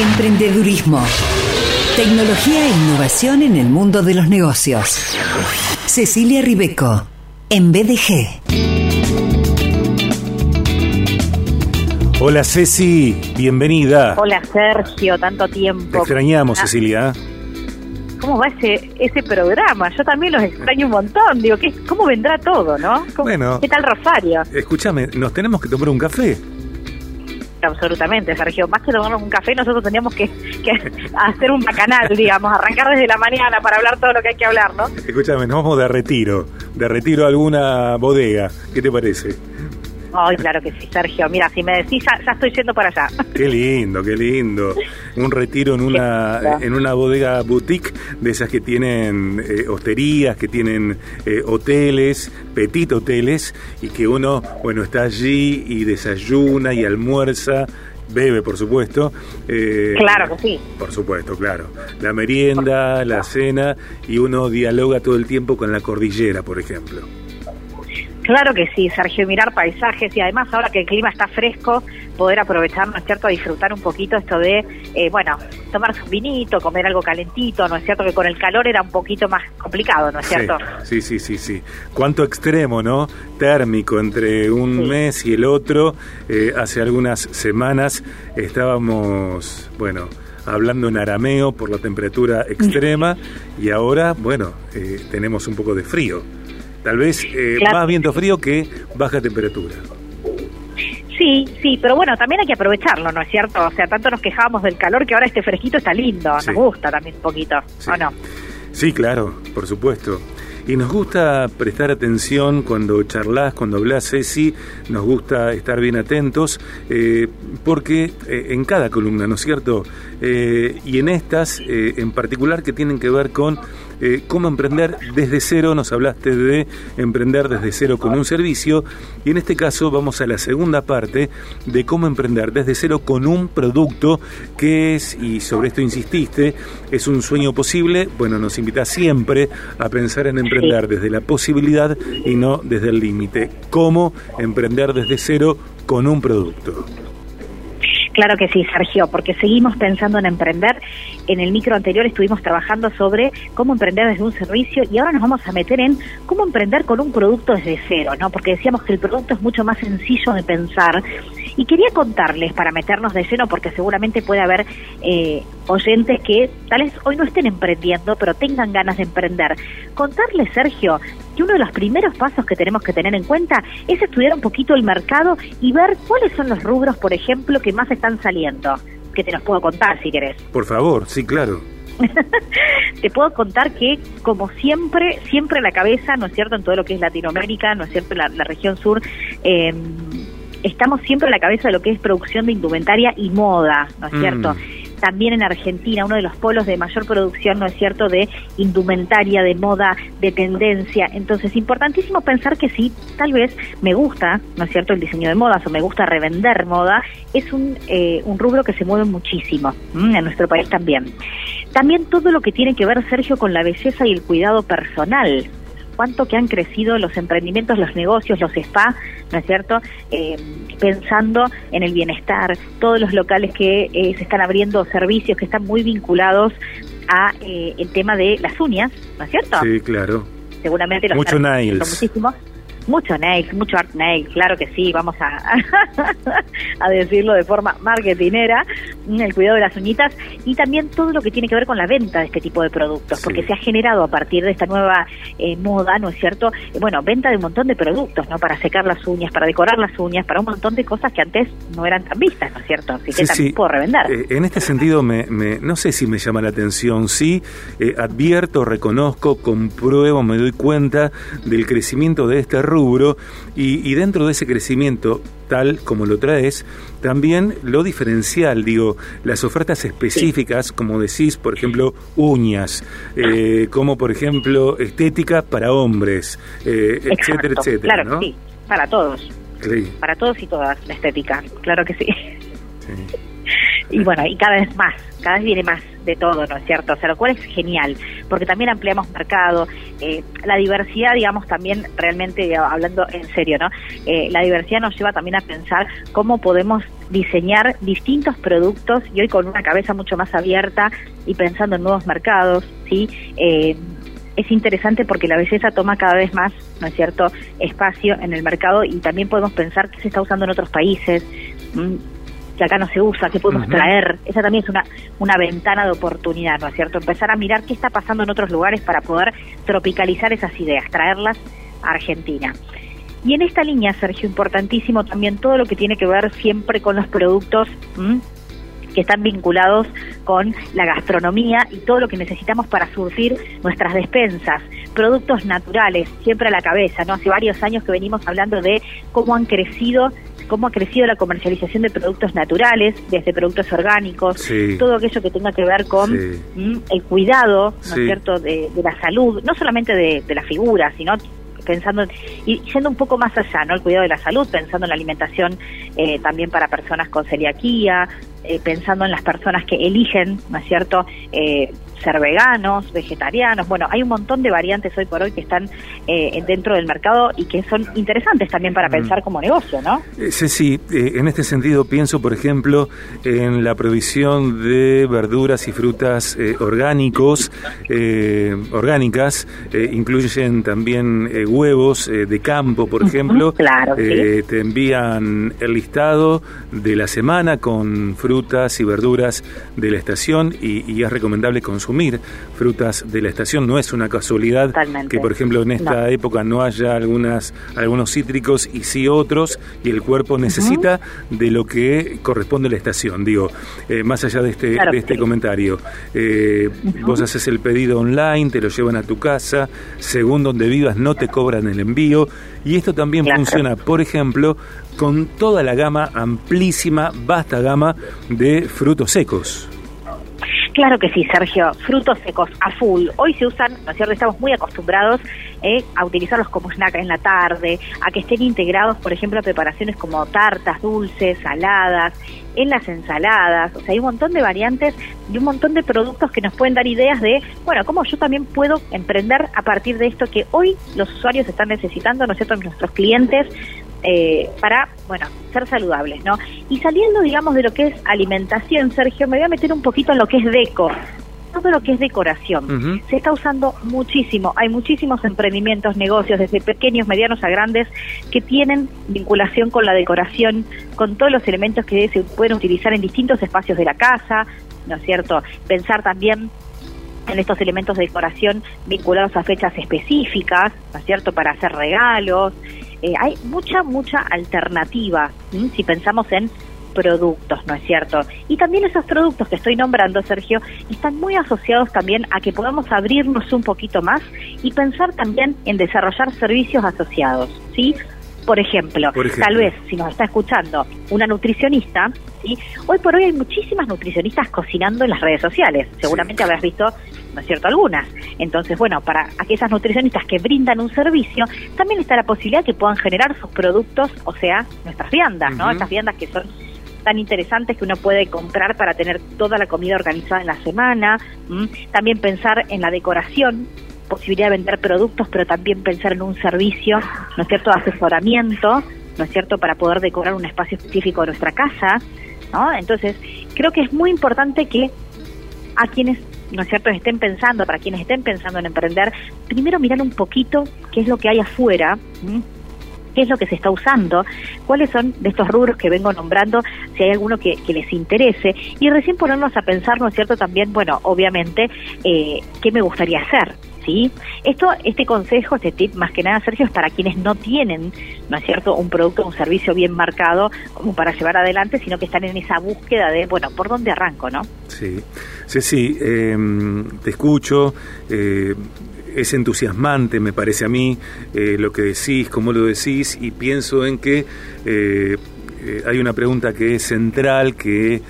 Emprendedurismo. Tecnología e innovación en el mundo de los negocios. Cecilia Ribeco, en BDG. Hola Ceci, bienvenida. Hola Sergio, tanto tiempo. Te extrañamos, Ah, Cecilia. ¿Cómo va ese, ese programa? Yo también los extraño un montón. Digo, ¿qué, ¿cómo vendrá todo, no? ¿Cómo- Bueno. ¿Qué tal Rosario? Escúchame, nos tenemos que tomar un café. Absolutamente, Sergio. Más que tomarnos un café, nosotros teníamos que, que hacer un bacanal, digamos, arrancar desde la mañana para hablar todo lo que hay que hablar, ¿no? Escúchame, nos vamos de retiro. De retiro a alguna bodega. ¿Qué te parece? Ay, claro que sí, Sergio. Mira, si me decís, ya, ya estoy yendo para allá. Qué lindo, qué lindo. Un retiro en una, en una bodega boutique de esas que tienen eh, hosterías, que tienen eh, hoteles, petit hoteles, y que uno, bueno, está allí y desayuna y almuerza, bebe, por supuesto. eh, Claro que sí. Por supuesto, claro. La merienda, la cena, y uno dialoga todo el tiempo con la cordillera, por ejemplo. Claro que sí, Sergio, mirar paisajes y además ahora que el clima está fresco, poder aprovechar, ¿no es cierto?, a disfrutar un poquito esto de, eh, bueno, tomarse un vinito, comer algo calentito, ¿no es cierto?, que con el calor era un poquito más complicado, ¿no es cierto? Sí, sí, sí, sí. Cuánto extremo, ¿no? Térmico entre un Sí. mes y el otro. Eh, hace algunas semanas estábamos, bueno, hablando en arameo por la temperatura extrema y ahora, bueno, eh, tenemos un poco de frío. Tal vez eh, Claro. más viento frío que baja temperatura. Sí, sí, pero bueno, también hay que aprovecharlo, ¿no es cierto? O sea, tanto nos quejábamos del calor que ahora este fresquito está lindo, Sí. nos gusta también un poquito, Sí. ¿o no? Sí, claro, por supuesto. Y nos gusta prestar atención cuando charlas, cuando hablas, Ceci, nos gusta estar bien atentos, eh, porque eh, en cada columna, ¿no es cierto? Eh, y en estas, en particular, que tienen que ver con eh, cómo emprender desde cero, nos hablaste de emprender desde cero con un servicio, y en este caso vamos a la segunda parte de cómo emprender desde cero con un producto que es, y sobre esto insististe, es un sueño posible, bueno, nos invita siempre a pensar en emprender desde la posibilidad y no desde el límite. ¿Cómo emprender desde cero con un producto? Claro que sí, Sergio, porque seguimos pensando en emprender. En el micro anterior estuvimos trabajando sobre cómo emprender desde un servicio y ahora nos vamos a meter en cómo emprender con un producto desde cero, ¿no? Porque decíamos que el producto es mucho más sencillo de pensar. Y quería contarles, para meternos de lleno, porque seguramente puede haber eh, oyentes que tal vez hoy no estén emprendiendo, pero tengan ganas de emprender. Contarles, Sergio, que uno de los primeros pasos que tenemos que tener en cuenta es estudiar un poquito el mercado y ver cuáles son los rubros, por ejemplo, que más están saliendo. Que te los puedo contar si querés. Por favor, sí, claro. Te puedo contar que, como siempre, siempre la cabeza, ¿no es cierto?, en todo lo que es Latinoamérica, ¿no es cierto?, la, la región sur, eh, estamos siempre a la cabeza de lo que es producción de indumentaria y moda, ¿no es Mm. cierto? También en Argentina, uno de los polos de mayor producción, ¿no es cierto?, de indumentaria, de moda, de tendencia. Entonces, importantísimo pensar que si tal vez me gusta, ¿no es cierto?, el diseño de modas o me gusta revender moda, es un, eh, un rubro que se mueve muchísimo, ¿m? en nuestro país también. También todo lo que tiene que ver, Sergio, con la belleza y el cuidado personal. Cuánto que han crecido los emprendimientos, los negocios, los spa, ¿no es cierto? Eh, pensando en el bienestar, todos los locales que eh, se están abriendo, servicios que están muy vinculados a eh, el tema de las uñas, ¿no es cierto? Sí, claro. Seguramente los Mucho están nails. Mucho nails, mucho art nails, claro que sí, vamos a, a decirlo de forma marketinera, el cuidado de las uñitas y también todo lo que tiene que ver con la venta de este tipo de productos, Sí. porque se ha generado a partir de esta nueva eh, moda, ¿no es cierto? Eh, bueno, venta de un montón de productos, ¿no? Para secar las uñas, para decorar las uñas, para un montón de cosas que antes no eran tan vistas, ¿no es cierto? Así que Sí, también sí. puedo revender. Eh, en este sentido, me, me- no sé si me llama la atención, sí, eh, advierto, reconozco, compruebo, me doy cuenta del crecimiento de este rubro y, y dentro de ese crecimiento, tal como lo traes, también lo diferencial, digo, las ofertas específicas, como decís, por ejemplo, uñas, eh, como por ejemplo, estética para hombres, eh, etcétera, etcétera, Claro sí, para todos, Sí, para todos y todas la estética, claro que sí. sí. Y bueno, y cada vez más, cada vez viene más de todo, ¿no es cierto? O sea, lo cual es genial, porque también ampliamos mercado, eh, la diversidad, digamos, también realmente, hablando en serio, ¿no? Eh, la diversidad nos lleva también a pensar cómo podemos diseñar distintos productos y hoy con una cabeza mucho más abierta y pensando en nuevos mercados, ¿sí? Eh, es interesante porque la belleza toma cada vez más, ¿no es cierto?, espacio en el mercado y también podemos pensar que se está usando en otros países, que acá no se usa, que podemos traer. Esa también es una, una ventana de oportunidad, ¿no es cierto? Empezar a mirar qué está pasando en otros lugares para poder tropicalizar esas ideas, traerlas a Argentina. Y en esta línea, Sergio, importantísimo también todo lo que tiene que ver siempre con los productos que están vinculados con la gastronomía y todo lo que necesitamos para surtir nuestras despensas, productos naturales, siempre a la cabeza, ¿no? Hace varios años que venimos hablando de cómo han crecido cómo ha crecido la comercialización de productos naturales, desde productos orgánicos, todo aquello que tenga que ver con el cuidado, ¿no es cierto?, de, la salud, no solamente de, de la figura, sino pensando y yendo un poco más allá, ¿no? El cuidado de la salud, pensando en la alimentación eh, también para personas con celiaquía, eh, pensando en las personas que eligen, ¿no es cierto?, eh, ser veganos, vegetarianos. Bueno, hay un montón de variantes hoy por hoy que están eh, dentro del mercado y que son interesantes también para mm. pensar como negocio, ¿no? Sí, sí, en este sentido pienso, por ejemplo, en la provisión de verduras y frutas orgánicos, orgánicas, incluyen también huevos de campo, por ejemplo. claro. Te envían el listado de la semana con frutas frutas y verduras de la estación y, es recomendable consumir frutas de la estación. No es una casualidad que, por ejemplo, en esta época no haya algunas, algunos cítricos y sí otros y el cuerpo necesita de lo que corresponde a la estación. Digo, eh, más allá de este, de este comentario, eh, vos haces el pedido online, te lo llevan a tu casa, según donde vivas no te cobran el envío y esto también funciona, por ejemplo, con toda la gama, amplísima, vasta gama de frutos secos. Claro que sí, Sergio, frutos secos a full. Hoy se usan, ¿no es cierto? Estamos muy acostumbrados eh, a utilizarlos como snack en la tarde, a que estén integrados, por ejemplo, a preparaciones como tartas, dulces, saladas, en las ensaladas. O sea, hay un montón de variantes y un montón de productos que nos pueden dar ideas de, bueno, cómo yo también puedo emprender a partir de esto que hoy los usuarios están necesitando, ¿no es cierto?, nuestros clientes eh, para, bueno, ser saludables, ¿no? Y saliendo, digamos, de lo que es alimentación, Sergio, me voy a meter un poquito en lo que es deco. Todo lo que es decoración. Se está usando muchísimo. Hay muchísimos emprendimientos, negocios, desde pequeños, medianos a grandes, que tienen vinculación con la decoración, con todos los elementos que se pueden utilizar en distintos espacios de la casa, ¿no es cierto? Pensar también en estos elementos de decoración vinculados a fechas específicas, ¿no es cierto?, para hacer regalos, eh, hay mucha, mucha alternativa si pensamos en productos, ¿no es cierto? Y también esos productos que estoy nombrando, Sergio, están muy asociados también a que podamos abrirnos un poquito más y pensar también en desarrollar servicios asociados, ¿sí? Por ejemplo, tal vez si nos está escuchando una nutricionista, ¿sí? hoy por hoy hay muchísimas nutricionistas cocinando en las redes sociales. Seguramente habrás visto, ¿no es cierto?, algunas. Entonces, bueno, para aquellas nutricionistas que brindan un servicio, también está la posibilidad que puedan generar sus productos, o sea, nuestras viandas, ¿no? Estas viandas que son tan interesantes que uno puede comprar para tener toda la comida organizada en la semana. También pensar en la decoración, posibilidad de vender productos, pero también pensar en un servicio, ¿no es cierto?, de asesoramiento, ¿no es cierto?, para poder decorar un espacio específico de nuestra casa, ¿no? Entonces, creo que es muy importante que a quienes, ¿no es cierto?, estén pensando, para quienes estén pensando en emprender, primero mirar un poquito qué es lo que hay afuera, qué es lo que se está usando, cuáles son de estos rubros que vengo nombrando, si hay alguno que, les interese, y recién ponernos a pensar, ¿no es cierto?, también, bueno, obviamente, eh, qué me gustaría hacer, ¿sí? Esto, este consejo, este tip, más que nada, Sergio, es para quienes no tienen, ¿no es cierto?, un producto, un servicio bien marcado como para llevar adelante, sino que están en esa búsqueda de, bueno, ¿por dónde arranco, no? Sí, sí, sí, em, te escucho, eh, es entusiasmante, me parece a mí, eh, lo que decís, cómo lo decís, y pienso en que eh, eh, hay una pregunta que es central, que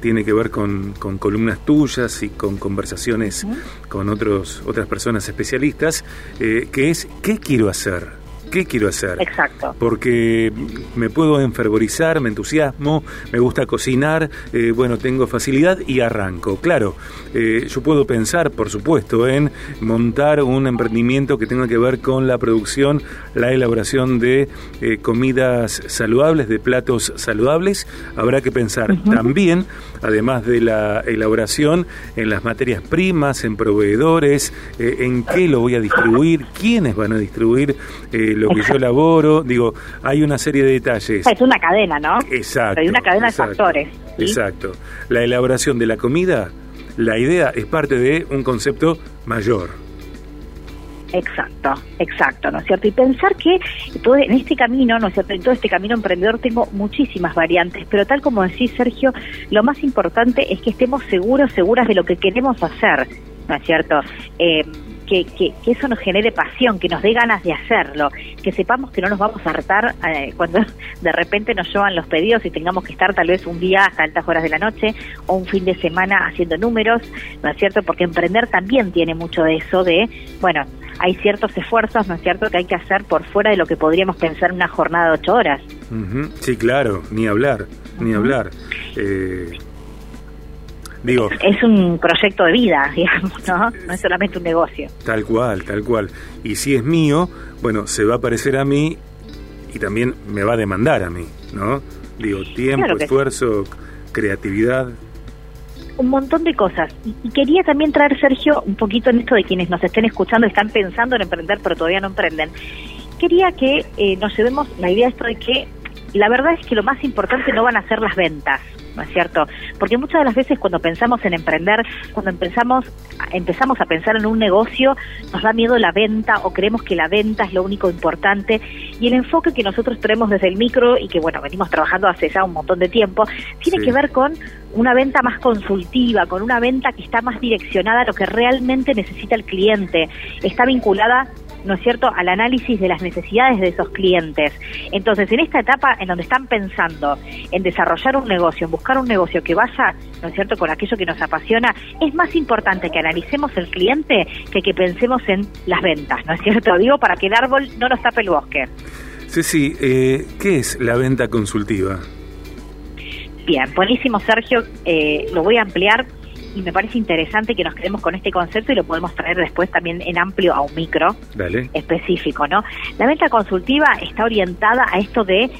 tiene que ver con, columnas tuyas y con conversaciones con otros, otras personas especialistas, que es ¿qué quiero hacer? ¿Qué quiero hacer? Exacto. Porque me puedo enfervorizar, me entusiasmo, me gusta cocinar, eh, bueno, tengo facilidad y arranco. Claro, eh, yo puedo pensar, por supuesto, en montar un emprendimiento que tenga que ver con la producción, la elaboración de eh, comidas saludables, de platos saludables. Habrá que pensar también, además de la elaboración, en las materias primas, en proveedores, en qué lo voy a distribuir, quiénes van a distribuir lo que yo elaboro, digo, hay una serie de detalles. Es una cadena, ¿no? Exacto. Hay una cadena de factores. Exacto. La elaboración de la comida, la idea es parte de un concepto mayor. Exacto, exacto, ¿no es cierto? Y pensar que todo en este camino, ¿no es cierto? En todo este camino emprendedor tengo muchísimas variantes, pero tal como decís, Sergio, lo más importante es que estemos seguros, seguras de lo que queremos hacer, ¿no es cierto? Eh, que, que, eso nos genere pasión, que nos dé ganas de hacerlo, que sepamos que no nos vamos a hartar eh, cuando de repente nos llevan los pedidos y tengamos que estar tal vez un día hasta altas horas de la noche o un fin de semana haciendo números, ¿no es cierto? Porque emprender también tiene mucho de eso de, bueno, hay ciertos esfuerzos, ¿no es cierto?, que hay que hacer por fuera de lo que podríamos pensar en una jornada de ocho horas. Sí, claro, ni hablar, ni hablar. Eh, es un proyecto de vida, digamos, ¿no? No es solamente un negocio. Tal cual, tal cual. Y si es mío, bueno, se va a parecer a mí y también me va a demandar a mí, ¿no? Digo, tiempo, esfuerzo, creatividad. Un montón de cosas. Y, quería también traer, Sergio, un poquito en esto de quienes nos estén escuchando, están pensando en emprender, pero todavía no emprenden. Quería que eh, nos llevemos la idea esto de que la verdad es que lo más importante no van a ser las ventas, ¿no es cierto? Porque muchas de las veces cuando pensamos en emprender, cuando empezamos, empezamos a pensar en un negocio, nos da miedo la venta o creemos que la venta es lo único importante. Y el enfoque que nosotros tenemos desde el micro y que bueno, venimos trabajando hace ya un montón de tiempo, tiene que ver con una venta más consultiva, con una venta que está más direccionada a lo que realmente necesita el cliente, está vinculada ¿no es cierto?, al análisis de las necesidades de esos clientes. Entonces, en esta etapa en donde están pensando en desarrollar un negocio, en buscar un negocio que vaya, ¿no es cierto?, con aquello que nos apasiona, es más importante que analicemos el cliente que que pensemos en las ventas, ¿no es cierto? Digo, para que el árbol no nos tape el bosque. Ceci, eh, ¿qué es la venta consultiva? Bien, buenísimo Sergio, eh, lo voy a ampliar y me parece interesante que nos quedemos con este concepto y lo podemos traer después también en amplio a un micro específico, ¿no? La venta consultiva está orientada a esto de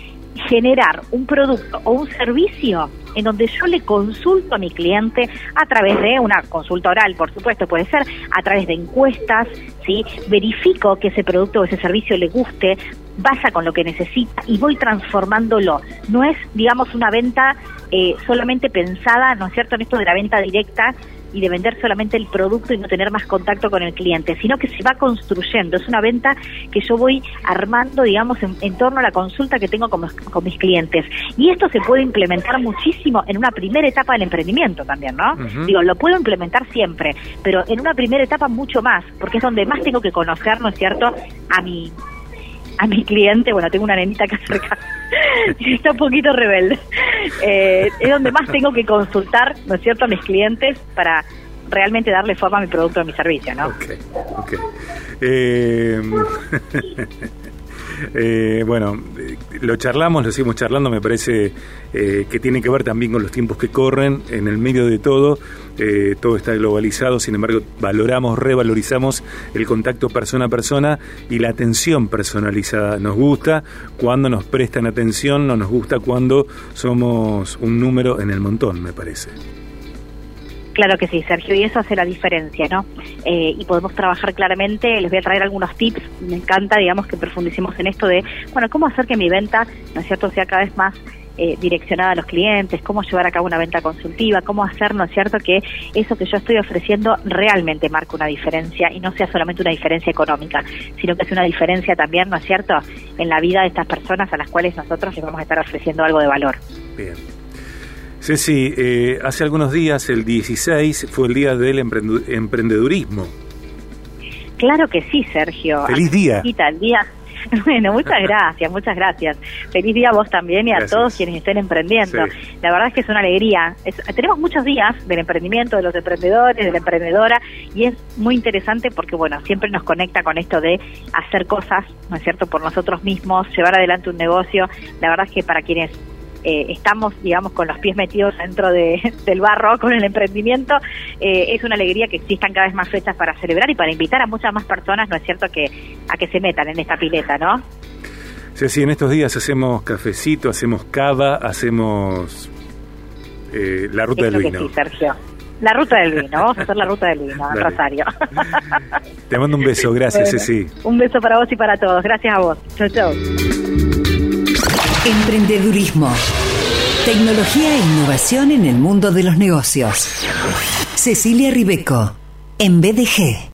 generar un producto o un servicio en donde yo le consulto a mi cliente a través de una consulta oral, por supuesto, puede ser a través de encuestas, ¿sí? verifico que ese producto o ese servicio le guste, vaya con lo que necesita y voy transformándolo. No es, digamos, una venta eh, solamente pensada, ¿no es cierto?, en esto de la venta directa y de vender solamente el producto y no tener más contacto con el cliente, sino que se va construyendo. Es una venta que yo voy armando, digamos, en, torno a la consulta que tengo con, mis clientes. Y esto se puede implementar muchísimo en una primera etapa del emprendimiento también, ¿no? Digo, lo puedo implementar siempre, pero en una primera etapa mucho más, porque es donde más tengo que conocer, ¿no es cierto?, a mi a mi cliente, bueno, tengo una nenita acá cerca, está un poquito rebelde, eh, es donde más tengo que consultar, ¿no es cierto?, a mis clientes para realmente darle forma a mi producto, a mi servicio, ¿no? Ok, ok. Eh, Eh, bueno, eh, lo charlamos, lo seguimos charlando, me parece eh, que tiene que ver también con los tiempos que corren, en el medio de todo, todo está globalizado, sin embargo, valoramos, revalorizamos el contacto persona a persona y la atención personalizada. Nos gusta cuando nos prestan atención, no nos gusta cuando somos un número en el montón, me parece. Claro que sí, Sergio, y eso hace la diferencia, ¿no? Eh, y podemos trabajar claramente, les voy a traer algunos tips, me encanta, digamos, que profundicemos en esto de, bueno, cómo hacer que mi venta, ¿no es cierto?, sea cada vez más eh, direccionada a los clientes, cómo llevar a cabo una venta consultiva, cómo hacer, ¿no es cierto?, que eso que yo estoy ofreciendo realmente marque una diferencia y no sea solamente una diferencia económica, sino que es una diferencia también, ¿no es cierto?, en la vida de estas personas a las cuales nosotros les vamos a estar ofreciendo algo de valor. Bien. Ceci, eh, hace algunos días, el 16, fue el día del emprendedurismo. Claro que sí, Sergio. Feliz día. El día Bueno, muchas gracias, muchas gracias. Feliz día a vos también y a todos quienes estén emprendiendo. La verdad es que es una alegría. tenemos muchos días del emprendimiento, de los emprendedores, de la emprendedora, y es muy interesante porque, bueno, siempre nos conecta con esto de hacer cosas, ¿no es cierto?, por nosotros mismos, llevar adelante un negocio. La verdad es que para quienes eh, estamos, digamos, con los pies metidos dentro de, del barro con el emprendimiento, eh, es una alegría que existan cada vez más fechas para celebrar y para invitar a muchas más personas, ¿no es cierto?, que a que se metan en esta pileta, ¿no? Sí, sí, en estos días hacemos cafecito, hacemos cava, hacemos eh, la ruta del vino. Sí, Sergio. La ruta del vino, vamos a hacer la ruta del vino, Rosario. Te mando un beso, gracias, Ceci. Un beso para vos y para todos, gracias a vos. Chau, chau. Emprendedurismo. Tecnología e innovación en el mundo de los negocios. Cecilia Ribeco, en BDG.